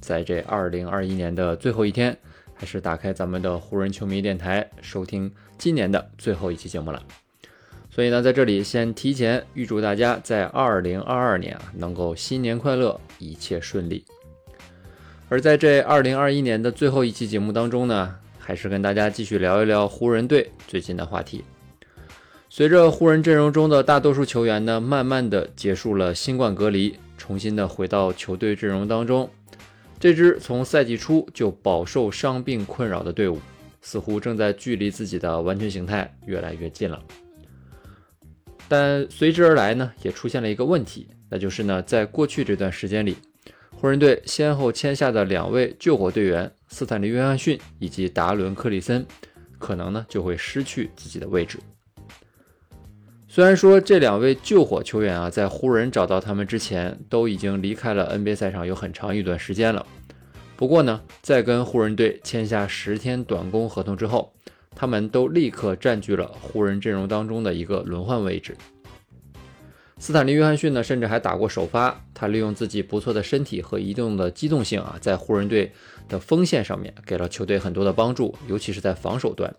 在这二零二一年的最后一天，还是打开咱们的湖人球迷电台收听今年的最后一期节目了。所以呢，在这里先提前预祝大家在二零二二年啊能够新年快乐，一切顺利。而在这二零二一年的最后一期节目当中呢，还是跟大家继续聊一聊湖人队最近的话题。随着湖人阵容中的大多数球员呢，慢慢的结束了新冠隔离，重新的回到球队阵容当中，这支从赛季初就饱受伤病困扰的队伍，似乎正在距离自己的完全形态越来越近了。但随之而来呢，也出现了一个问题，那就是呢，在过去这段时间里，湖人队先后签下的两位救火队员斯坦利·约翰逊以及达伦·克里森，可能呢就会失去自己的位置。虽然说这两位救火球员啊，在湖人找到他们之前，都已经离开了 NBA 赛场有很长一段时间了。不过呢，在跟湖人队签下十天短工合同之后，他们都立刻占据了湖人阵容当中的一个轮换位置。斯坦利·约翰逊呢，甚至还打过首发。他利用自己不错的身体和移动的机动性啊，在湖人队的锋线上面给了球队很多的帮助，尤其是在防守端。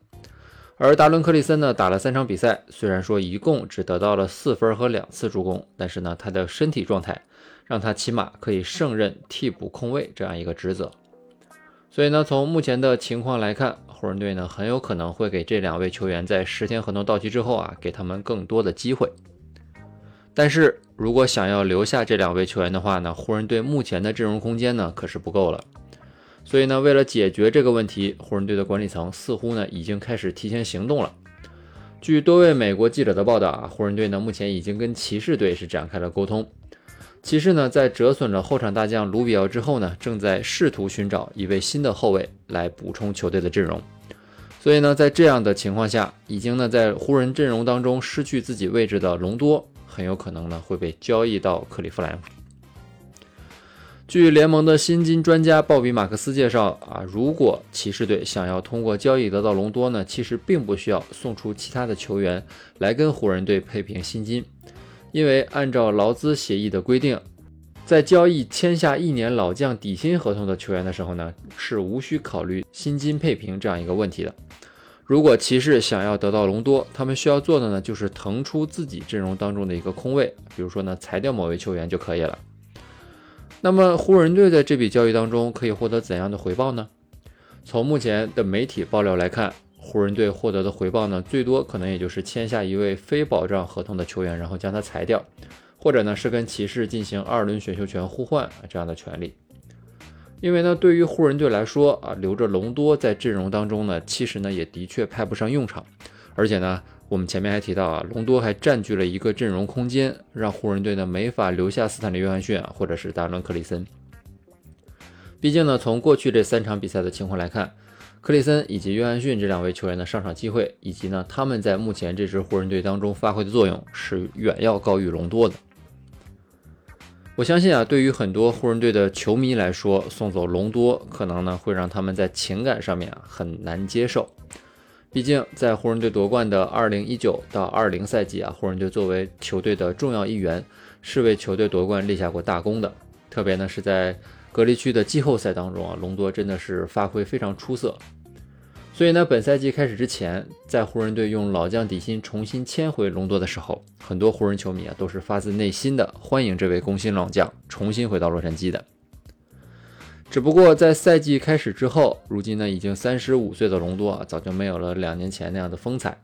而达伦·克里森呢，打了三场比赛，虽然说一共只得到了四分和两次助攻，但是呢，他的身体状态让他起码可以胜任替补控卫这样一个职责。所以呢，从目前的情况来看，湖人队呢很有可能会给这两位球员在十天合同到期之后啊，给他们更多的机会。但是如果想要留下这两位球员的话呢，湖人队目前的阵容空间呢可是不够了。所以呢，为了解决这个问题，湖人队的管理层似乎呢已经开始提前行动了。据多位美国记者的报道啊，湖人队呢目前已经跟骑士队是展开了沟通。骑士呢在折损了后场大将卢比奥之后呢，正在试图寻找一位新的后卫来补充球队的阵容。所以呢，在这样的情况下，已经呢在湖人阵容当中失去自己位置的隆多，很有可能呢会被交易到克利夫兰。据联盟的薪金专家鲍比·马克思介绍啊，如果骑士队想要通过交易得到隆多呢，其实并不需要送出其他的球员来跟湖人队配平薪金，因为按照劳资协议的规定，在交易签下一年老将底薪合同的球员的时候呢，是无需考虑薪金配平这样一个问题的。如果骑士想要得到隆多，他们需要做的呢，就是腾出自己阵容当中的一个空位，比如说呢，裁掉某位球员就可以了。那么湖人队在这笔交易当中可以获得怎样的回报呢？从目前的媒体爆料来看，湖人队获得的回报呢，最多可能也就是签下一位非保障合同的球员，然后将他裁掉，或者呢是跟骑士进行二轮选秀权互换这样的权利。因为呢，对于湖人队来说啊，留着隆多在阵容当中呢，其实呢也的确派不上用场，而且呢。我们前面还提到啊，隆多还占据了一个阵容空间，让湖人队呢没法留下斯坦利·约翰逊啊，或者是达伦·克里森。毕竟呢，从过去这三场比赛的情况来看，克里森以及约翰逊这两位球员的上场机会，以及呢他们在目前这支湖人队当中发挥的作用，是远要高于隆多的。我相信啊，对于很多湖人队的球迷来说，送走隆多可能呢会让他们在情感上面啊很难接受。毕竟，在湖人队夺冠的2019到20赛季啊，湖人队作为球队的重要一员，是为球队夺冠立下过大功的。特别呢是在隔离区的季后赛当中啊，隆多真的是发挥非常出色。所以呢，本赛季开始之前，在湖人队用老将底薪重新签回隆多的时候，很多湖人球迷啊都是发自内心的欢迎这位攻心老将重新回到洛杉矶的。只不过在赛季开始之后，如今呢已经三十五岁的隆多啊，早就没有了两年前那样的风采。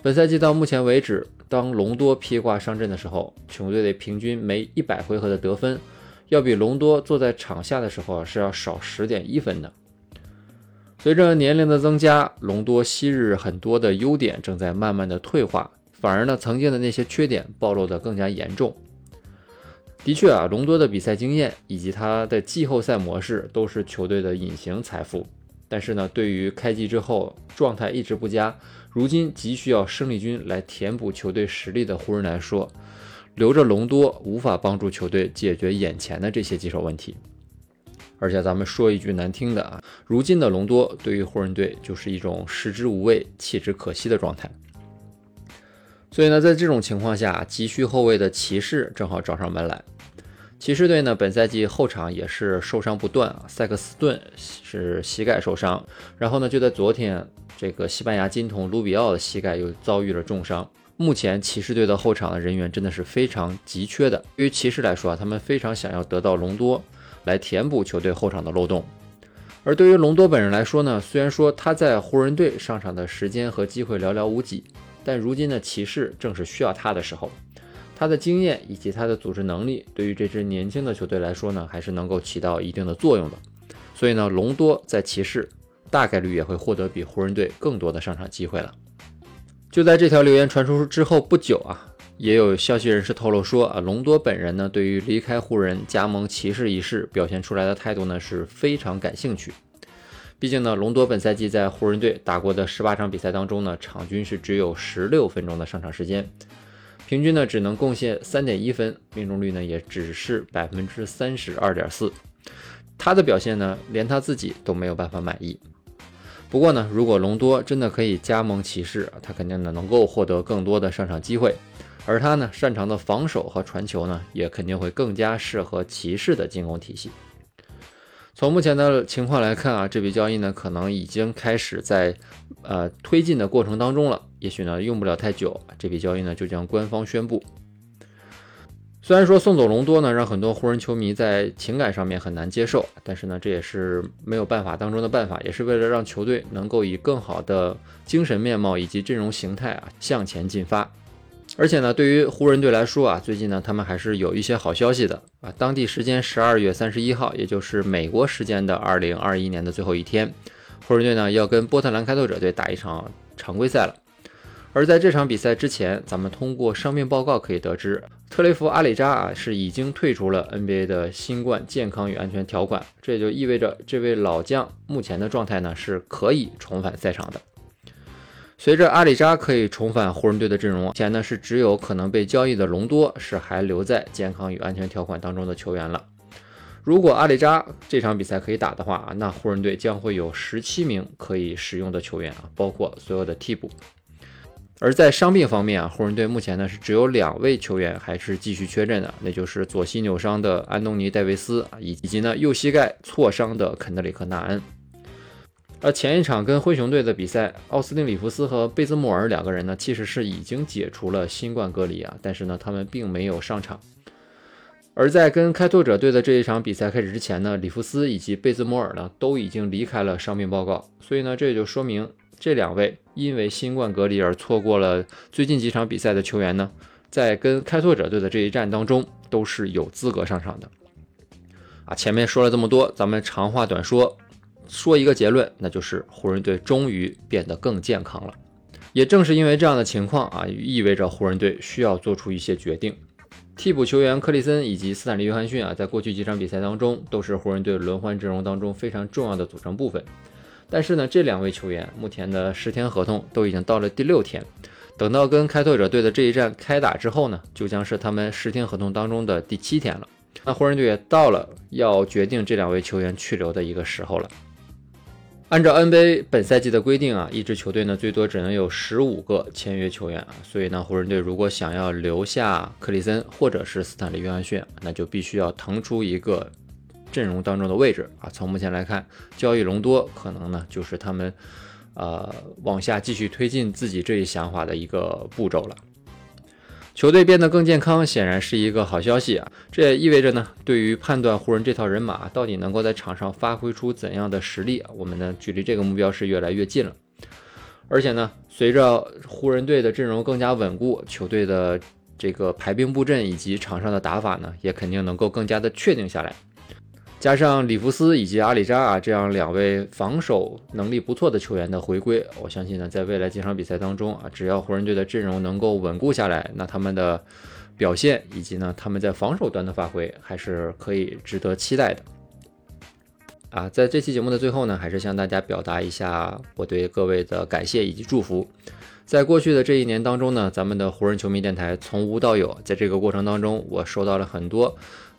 本赛季到目前为止，当隆多披挂上阵的时候，球队的平均每一百回合的得分，要比隆多坐在场下的时候是要少十点一分的。随着年龄的增加，隆多昔日很多的优点正在慢慢的退化，反而呢曾经的那些缺点暴露的更加严重。的确啊，隆多的比赛经验以及他的季后赛模式都是球队的隐形财富。但是呢，对于开季之后状态一直不佳，如今急需要生力军来填补球队实力的湖人来说，留着隆多无法帮助球队解决眼前的这些棘手问题。而且咱们说一句难听的啊，如今的隆多对于湖人队就是一种食之无味、弃之可惜的状态。所以呢，在这种情况下，急需后卫的骑士正好找上门来。骑士队呢，本赛季后场也是受伤不断啊，塞克斯顿是膝盖受伤，然后呢，就在昨天，这个西班牙金童卢比奥的膝盖又遭遇了重伤。目前骑士队的后场的人员真的是非常急缺的。对于骑士来说啊，他们非常想要得到隆多来填补球队后场的漏洞。而对于隆多本人来说呢，虽然说他在湖人队上场的时间和机会寥寥无几，但如今的骑士正是需要他的时候。他的经验以及他的组织能力，对于这支年轻的球队来说呢，还是能够起到一定的作用的。所以呢，隆多在骑士大概率也会获得比湖人队更多的上场机会了。就在这条留言传出之后不久啊，也有消息人士透露说啊，隆多本人呢，对于离开湖人加盟骑士一事表现出来的态度呢是非常感兴趣。毕竟呢，隆多本赛季在湖人队打过的十八场比赛当中呢，场均是只有十六分钟的上场时间。平均呢只能贡献三点一分，命中率呢也只是百分之三十二点四。他的表现呢，连他自己都没有办法满意。不过呢，如果隆多真的可以加盟骑士，他肯定呢能够获得更多的上场机会。而他呢擅长的防守和传球呢，也肯定会更加适合骑士的进攻体系。从目前的情况来看啊，这笔交易呢可能已经开始在呃推进的过程当中了。也许呢用不了太久，这笔交易呢就将官方宣布。虽然说送走隆多呢，让很多湖人球迷在情感上面很难接受，但是呢这也是没有办法当中的办法，也是为了让球队能够以更好的精神面貌以及阵容形态啊向前进发。而且呢，对于湖人队来说啊，最近呢，他们还是有一些好消息的啊。当地时间十二月三十一号，也就是美国时间的二零二一年的最后一天，湖人队呢要跟波特兰开拓者队打一场常规赛了。而在这场比赛之前，咱们通过伤病报告可以得知，特雷弗·阿里扎啊是已经退出了 NBA 的新冠健康与安全条款，这也就意味着这位老将目前的状态呢是可以重返赛场的。随着阿里扎可以重返湖人队的阵容，目前呢是只有可能被交易的隆多是还留在健康与安全条款当中的球员了。如果阿里扎这场比赛可以打的话啊那湖人队将会有十七名可以使用的球员啊，包括所有的替补。而在伤病方面啊，湖人队目前呢是只有两位球员还是继续缺阵的，那就是左膝扭伤的安东尼戴维斯啊，以及呢右膝盖挫伤的肯德里克纳恩。而前一场跟灰熊队的比赛，奥斯汀·里弗斯和贝兹莫尔两个人呢，其实是已经解除了新冠隔离啊，但是呢，他们并没有上场。而在跟开拓者队的这一场比赛开始之前呢，里弗斯以及贝兹莫尔呢，都已经离开了伤病报告，所以呢，这也就说明这两位因为新冠隔离而错过了最近几场比赛的球员呢，在跟开拓者队的这一战当中，都是有资格上场的。啊，前面说了这么多，咱们长话短说。说一个结论，那就是湖人队终于变得更健康了。也正是因为这样的情况啊，意味着湖人队需要做出一些决定。替补球员克里森以及斯坦利·约翰逊啊，在过去几场比赛当中都是湖人队轮换阵容当中非常重要的组成部分。但是呢，这两位球员目前的十天合同都已经到了第六天，等到跟开拓者队的这一战开打之后呢，就将是他们十天合同当中的第七天了。那湖人队也到了要决定这两位球员去留的一个时候了。按照 NBA 本赛季的规定啊，一支球队呢最多只能有十五个签约球员啊，所以呢，湖人队如果想要留下克里森或者是斯坦利·约翰逊，那就必须要腾出一个阵容当中的位置啊。从目前来看，交易隆多可能呢就是他们呃往下继续推进自己这一想法的一个步骤了。球队变得更健康，显然是一个好消息啊！这也意味着呢，对于判断湖人这套人马到底能够在场上发挥出怎样的实力，我们呢距离这个目标是越来越近了。而且呢，随着湖人队的阵容更加稳固，球队的这个排兵布阵以及场上的打法呢，也肯定能够更加的确定下来。加上里弗斯以及阿里扎啊这样两位防守能力不错的球员的回归，我相信呢，在未来几场比赛当中啊，只要湖人队的阵容能够稳固下来，那他们的表现，以及呢他们在防守端的发挥，还是可以值得期待的。啊，在这期节目的最后呢，还是向大家表达一下我对各位的感谢以及祝福。在过去的这一年当中呢，咱们的湖人球迷电台从无到有，在这个过程当中，我收到了很多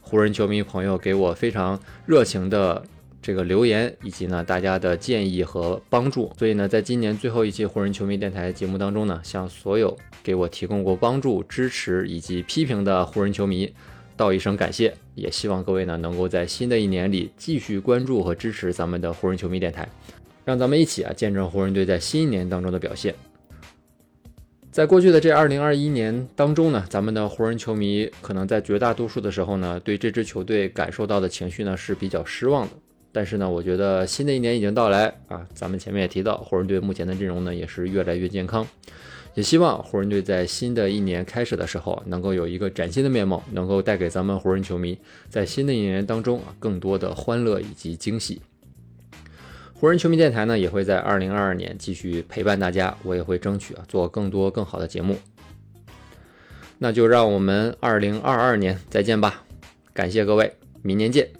湖人球迷朋友给我非常热情的这个留言，以及呢大家的建议和帮助。所以呢，在今年最后一期湖人球迷电台节目当中呢，向所有给我提供过帮助、支持以及批评的湖人球迷。道一声感谢，也希望各位呢能够在新的一年里继续关注和支持咱们的湖人球迷电台，让咱们一起啊见证湖人队在新一年当中的表现。在过去的这二零二一年当中呢，咱们的湖人球迷可能在绝大多数的时候呢，对这支球队感受到的情绪呢是比较失望的。但是呢，我觉得新的一年已经到来啊，咱们前面也提到，湖人队目前的阵容呢也是越来越健康。也希望湖人队在新的一年开始的时候，能够有一个崭新的面貌，能够带给咱们湖人球迷在新的一年当中啊更多的欢乐以及惊喜。湖人球迷电台呢也会在二零二二年继续陪伴大家，我也会争取啊做更多更好的节目。那就让我们二零二二年再见吧，感谢各位，明年见。